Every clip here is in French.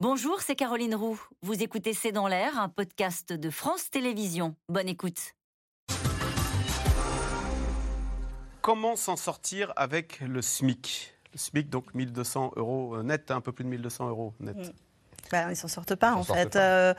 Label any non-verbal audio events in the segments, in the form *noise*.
Bonjour, c'est Caroline Roux. Vous écoutez C'est dans l'air, un podcast de France Télévisions. Bonne écoute. Comment s'en sortir avec le SMIC? Le SMIC, donc 1200 euros net, un peu plus de 1200 euros net. Mm. Ben, ils ne s'en sortent pas, Ils en fait. pas. Euh,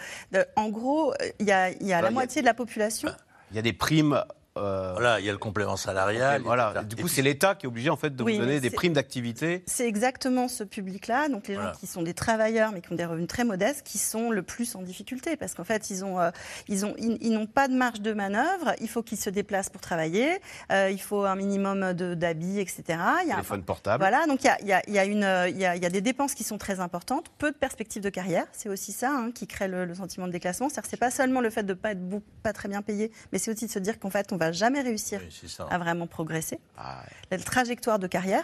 en gros, il y a, il y a Bah, la il y a- moitié de la population. Il y a des primes. Euh, Voilà, il y a le complément salarial. voilà. etc. Du coup, puis- c'est l'État qui est obligé en fait de Oui, vous donner des primes d'activité. C'est exactement ce public-là, donc les gens Voilà. qui sont des travailleurs mais qui ont des revenus très modestes, qui sont le plus en difficulté parce qu'en fait ils ont, euh, ils ont, ils, ils n'ont pas de marge de manœuvre. Il faut qu'ils se déplacent pour travailler. euh, il faut un minimum de d'habits, etc. Il y a un- Téléphone portable. Voilà, donc il y a, il y a- il y a une, il y a- il y a des dépenses qui sont très importantes, peu de perspectives de carrière. C'est aussi ça hein, qui crée le, le sentiment de déclassement. C'est-à-dire que c'est pas seulement le fait de pas être pas très bien payé, mais c'est aussi de se dire qu'en fait on va jamais réussir Oui, à vraiment progresser. Ah, La trajectoire de carrière,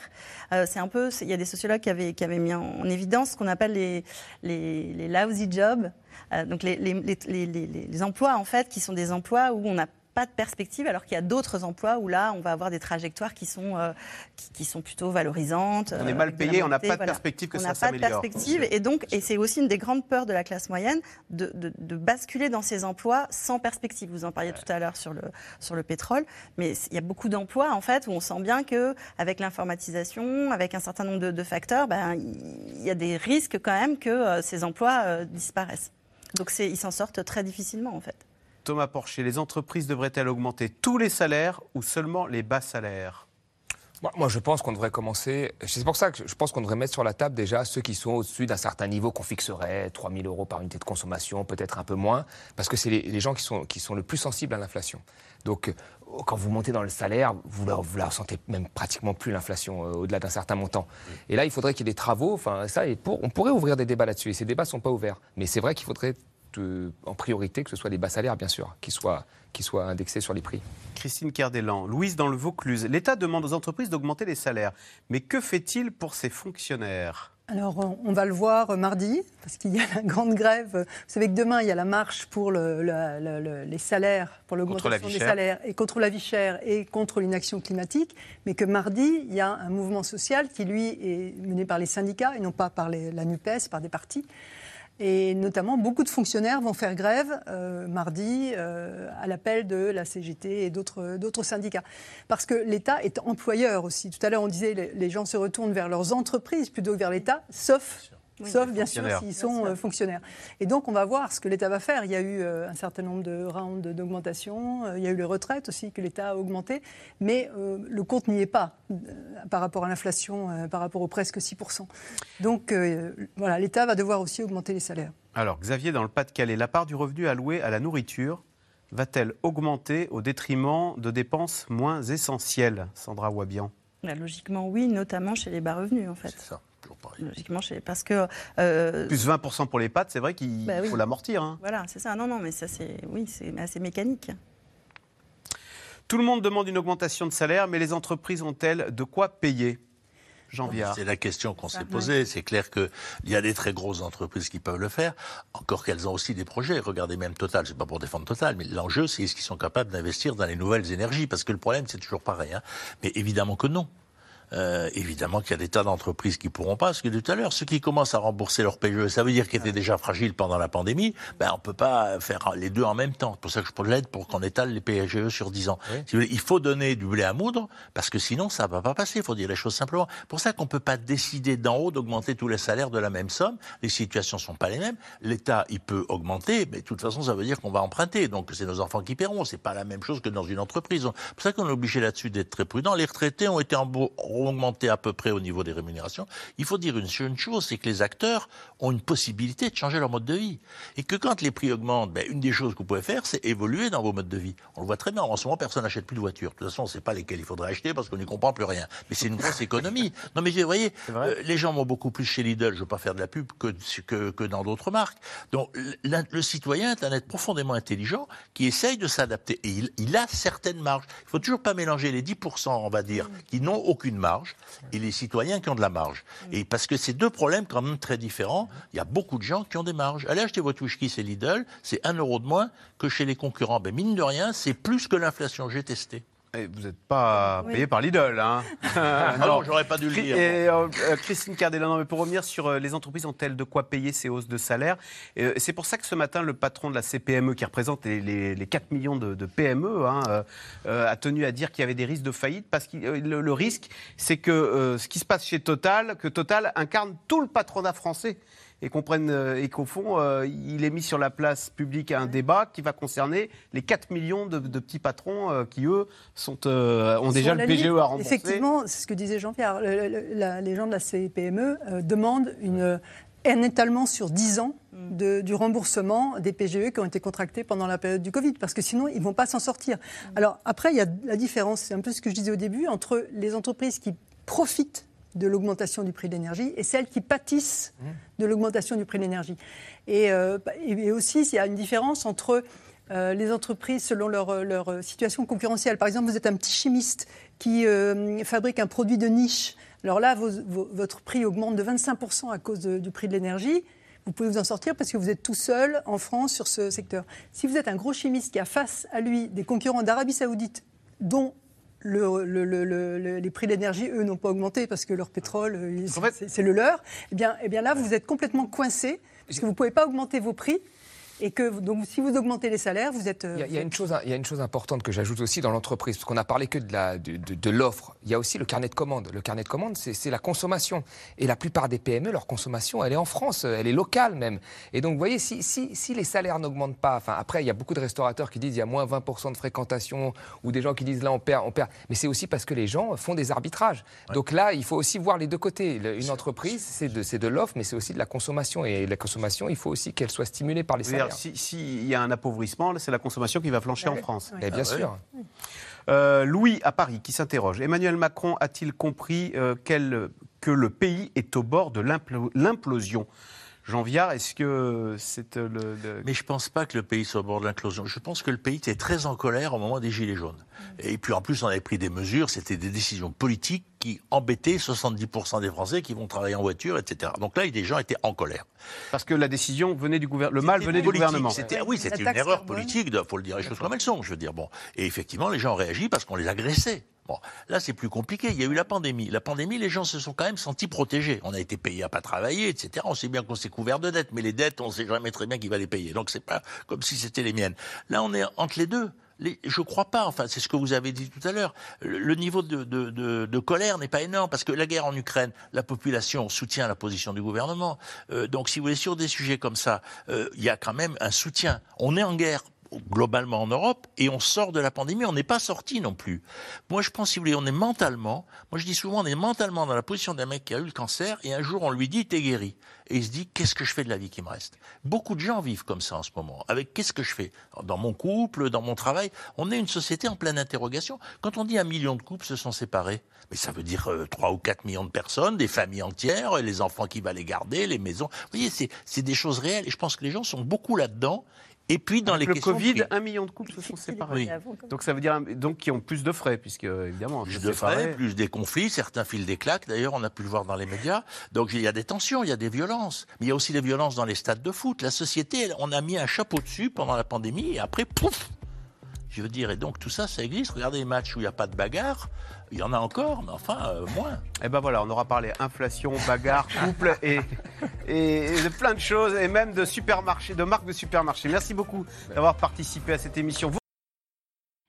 euh, c'est un peu, il y a des sociologues qui avaient, qui avaient mis en, en évidence ce qu'on appelle les, les, les lousy jobs, euh, donc les, les, les, les- les- les emplois en fait qui sont des emplois où on n'a pas de perspective, alors qu'il y a d'autres emplois où là, on va avoir des trajectoires qui sont, euh, qui, qui sont plutôt valorisantes. On est euh, mal payé, on n'a pas de voilà. perspective que on ça n'a pas de s'améliore. perspective et donc et c'est aussi une des grandes peurs de la classe moyenne de, de- de basculer dans ces emplois sans perspective. Vous en parliez tout à l'heure sur le sur le pétrole, mais il y a beaucoup d'emplois en fait où on sent bien que avec l'informatisation, avec un certain nombre de, de facteurs, ben, il y a des risques quand même que euh, ces emplois euh, disparaissent. Donc ils s'en sortent très difficilement en fait. Thomas Porcher, les entreprises devraient-elles augmenter tous les salaires ou seulement les bas salaires? Moi, je pense qu'on devrait commencer. C'est pour ça que je pense qu'on devrait mettre sur la table déjà ceux qui sont au-dessus d'un certain niveau qu'on fixerait, 3 000 euros par unité de consommation, peut-être un peu moins, parce que c'est les, les gens qui sont, qui sont le plus sensibles à l'inflation. Donc, euh, quand vous montez dans le salaire, vous ne vous la ressentez même pratiquement plus l'inflation euh, au-delà d'un certain montant. Et là, il faudrait qu'il y ait des travaux. Enfin, ça, et pour, on pourrait ouvrir des débats là-dessus. Et ces débats ne sont pas ouverts. Mais c'est vrai qu'il faudrait euh, en priorité que ce soit les bas salaires, bien sûr, qui soient, qui soient indexés sur les prix. Christine Kerdelan, Louise dans le Vaucluse. L'État demande aux entreprises d'augmenter les salaires. Mais que fait-il pour ses fonctionnaires? Alors, on- va le voir mardi, parce qu'il y a la grande grève. Vous savez que demain, il y a la marche pour le- la- la- le- les salaires, pour la l'augmentation des salaires, et contre la vie chère, et contre l'inaction climatique. Mais que mardi, il y a un mouvement social qui, lui, est mené par les syndicats, et non pas par les- la NUPES, par des partis. Et notamment, beaucoup de fonctionnaires vont faire grève euh, mardi euh, à l'appel de la CGT et d'autres syndicats. Parce que l'État est employeur aussi. Tout à l'heure, on disait les, les gens se retournent vers leurs entreprises plutôt que vers l'État, sauf, sauf bien sûr s'ils sont euh, fonctionnaires. Et donc, on va voir ce que l'État va faire. Il y a eu euh, un certain nombre de rounds d'augmentation. euh, il y a eu les retraites aussi que l'État a augmenté. Mais euh, le compte n'y est pas euh, par rapport à l'inflation, euh, par rapport aux presque 6%. Donc, euh, voilà, l'État va devoir aussi augmenter les salaires. Alors, Xavier, dans le Pas-de-Calais, la part du revenu alloué à la nourriture va-t-elle augmenter au détriment de dépenses moins essentielles? Sandra Wabian Bah, logiquement oui, notamment chez les bas revenus en fait. C'est ça, toujours pareil. Logiquement parce que euh, Plus 20% pour les pâtes, c'est vrai qu'il Bah oui. faut l'amortir. hein. Voilà, c'est ça. Non, non, mais ça, c'est oui, c'est assez mécanique. Tout le monde demande une augmentation de salaire, mais les entreprises ont-elles de quoi payer? Viard. C'est la question qu'on s'est ouais. posée. C'est clair qu'il y a des très grosses entreprises qui peuvent le faire, encore qu'elles ont aussi des projets. Regardez même Total, c'est pas pour défendre Total, mais l'enjeu, c'est est-ce qu'ils sont capables d'investir dans les nouvelles énergies? Parce que le problème, c'est toujours pareil. hein. Mais évidemment que non. Euh, évidemment qu'il y a des tas d'entreprises qui pourront pas. Parce que tout à l'heure, ceux qui commencent à rembourser leur PGE, ça veut dire qu'ils étaient déjà fragiles pendant la pandémie. Ben, on peut pas faire les deux en même temps. C'est pour ça que je l'aide pour qu'on étale les PGE sur 10 ans. Si vous voulez, il faut donner du blé à moudre parce que sinon ça va pas passer. Il faut dire les choses simplement. Pour ça qu'on peut pas décider d'en haut d'augmenter tous les salaires de la même somme. Les situations sont pas les mêmes. L'État, il peut augmenter, mais de toute façon, ça veut dire qu'on va emprunter. Donc c'est nos enfants qui paieront. C'est pas la même chose que dans une entreprise. C'est pour ça qu'on est obligé là-dessus d'être très prudent. Les retraités ont été en beau- ont augmenté à peu près au niveau des rémunérations. Il faut dire une, une chose, c'est que les acteurs ont une possibilité de changer leur mode de vie. Et que quand les prix augmentent, ben, une des choses que vous pouvez faire, c'est évoluer dans vos modes de vie. On le voit très bien. En ce moment, personne n'achète plus de voitures. De toute façon, on ne sait pas lesquelles il faudrait acheter parce qu'on n'y comprend plus rien. Mais c'est une grosse *laughs* économie. Non, mais vous voyez, euh, les gens vont beaucoup plus chez Lidl, je ne veux pas faire de la pub, que, que, que dans d'autres marques. Donc, le, le citoyen est un être profondément intelligent qui essaye de s'adapter. Et il, il a certaines marges. Il faut toujours pas mélanger les 10%, on va dire, qui n'ont aucune marge, et les citoyens qui ont de la marge. Et parce que c'est deux problèmes quand même très différents. Il y a beaucoup de gens qui ont des marges. Allez acheter votre whisky, c'est Lidl, c'est un euro de moins que chez les concurrents. Ben, mine de rien, c'est plus que l'inflation. J'ai testé. Et vous n'êtes pas Oui. payé par Lidl, hein *laughs* Ah *laughs* non, j'aurais pas dû le dire. Et euh, euh, Christine Cardella, non, mais pour revenir sur euh, les entreprises, ont-elles de quoi payer ces hausses de salaire? Euh, C'est pour ça que ce matin, le patron de la CPME, qui représente les, les- les 4 millions de, de PME, hein, euh, euh, a tenu à dire qu'il y avait des risques de faillite, parce que le, le risque, c'est que ce qui se passe chez Total, que Total incarne tout le patronat français. Et qu'on prenne, euh, et qu'au fond, euh, il est mis sur la place publique un débat qui va concerner les 4 millions de, de petits patrons euh, qui, eux, sont, euh, ont déjà le PGE limite, à rembourser. Effectivement, c'est ce que disait Jean-Pierre. Le- le- la- les gens de la CPME euh, demandent une, un étalement sur 10 ans de- du remboursement des PGE qui ont été contractés pendant la période du Covid, parce que sinon, ils ne vont pas s'en sortir. Alors après, il y a la différence, c'est un peu ce que je disais au début, entre les entreprises qui profitent de l'augmentation du prix de l'énergie et celles qui pâtissent de l'augmentation du prix de l'énergie. Et, euh, et- et aussi, il y a une différence entre euh, les entreprises selon leur, leur situation concurrentielle. Par exemple, vous êtes un petit chimiste qui euh, fabrique un produit de niche. Alors là, vos- vos- votre prix augmente de 25% à cause de- du prix de l'énergie. Vous pouvez vous en sortir parce que vous êtes tout seul en France sur ce secteur. Si vous êtes un gros chimiste qui a face à lui des concurrents d'Arabie Saoudite, dont le- le- le- le- le- les prix de l'énergie, eux, n'ont pas augmenté parce que leur pétrole, euh, c'est le leur, eh bien, eh bien là, vous êtes complètement coincé parce que vous ne pouvez pas augmenter vos prix. Et que donc, si vous augmentez les salaires, vous êtes. Il y, a, il y a une chose, il y a une chose importante que j'ajoute aussi dans l'entreprise, parce qu'on a parlé que de la- de, de- de l'offre. Il y a aussi le carnet de commandes. Le carnet de commandes, c'est c'est la consommation. Et la plupart des PME, leur consommation, elle est en France, elle est locale même. Et donc, vous voyez, si, si, si les salaires n'augmentent pas, enfin, après, il y a beaucoup de restaurateurs qui disent il y a moins 20% de fréquentation, ou des gens qui disent là, on perd, on perd. Mais c'est aussi parce que les gens font des arbitrages. Donc là, il faut aussi voir les deux côtés. Une entreprise, c'est de, c'est de l'offre, mais c'est aussi de la consommation. Et la consommation, il faut aussi qu'elle soit stimulée par les Je si- S'il y a un appauvrissement, c'est la consommation qui va flancher en. France. Ouais. Mais bien Ah ouais. sûr. Euh, Louis, à Paris, qui s'interroge. Emmanuel Macron a-t-il compris euh, quel- que le pays est au bord de l'implo- l'implosion? Jean Viard, est-ce que c'est euh, le, le- Mais je pense pas que le pays soit au bord de l'inclusion. Je pense que le pays était très en colère au moment des Gilets jaunes. Et puis en plus, on avait pris des mesures, c'était des décisions politiques qui embêtaient 70% des Français qui vont travailler en voiture, etc. Donc là, les gens étaient en colère. Parce que la décision venait du gouvernement, le mal venait du gouvernement. C'était, oui, c'était une erreur politique, il faut le dire les choses comme elles sont, je veux dire. Bon. Et effectivement, les gens ont réagi parce qu'on les agressait. Bon, là, c'est plus compliqué. Il y a eu la pandémie. La pandémie, les gens se sont quand même sentis protégés. On a été payés à pas travailler, etc. On sait bien qu'on s'est couvert de dettes, mais les dettes, on sait jamais très bien qui va les payer. Donc, c'est pas comme si c'était les miennes. Là, on est entre les deux. Je crois pas, enfin, c'est ce que vous avez dit tout à l'heure. Le, niveau de, de, de, de colère n'est pas énorme parce que la guerre en Ukraine, la population soutient la position du gouvernement. Euh, donc, si vous voulez, sur des sujets comme ça, euh, il y a quand même un soutien. On est en guerre globalement en Europe et on sort de la pandémie, on n'est pas sorti non plus. Moi, je pense, si vous voulez, on est mentalement, moi je dis souvent, on est mentalement dans la position d'un mec qui a eu le cancer et un jour on lui dit, t'es guéri. Et il se dit, qu'est-ce que je fais de la vie qui me reste? Beaucoup de gens vivent comme ça en ce moment. Avec qu'est-ce que je fais? Dans mon couple, dans mon travail, on est une société en pleine interrogation. Quand on dit un million de couples se sont séparés, mais ça veut dire euh, 3 ou 4 millions de personnes, des familles entières, les enfants qui va les garder, les maisons. Vous voyez, c'est c'est des choses réelles et je pense que les gens sont beaucoup là-dedans. Et puis dans les le questions de Covid, prix. un million de couples se sont séparés. Oui. Donc ça veut dire donc qui ont plus de frais, puisque évidemment plus de frais, plus des conflits, certains filent des claques, d'ailleurs on a pu le voir dans les médias. Donc il y a des tensions, il y a des violences. Mais il y a aussi des violences dans les stades de foot. La société, elle, on a mis un chapeau dessus pendant la pandémie et après, pouf Je veux dire, et donc tout ça, ça existe. Regardez les matchs où il n'y a pas de bagarre, il y en a encore, mais enfin, euh, moins. Eh ben voilà, on aura parlé inflation, bagarre, couple et, et de plein de choses, et même de supermarchés, de marques de supermarchés. Merci beaucoup d'avoir participé à cette émission. Vous-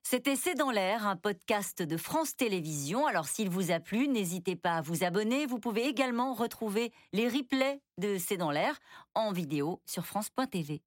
C'était C'est dans l'air, un podcast de France Télévisions. Alors s'il vous a plu, n'hésitez pas à vous abonner. Vous pouvez également retrouver les replays de C'est dans l'air en vidéo sur France.tv.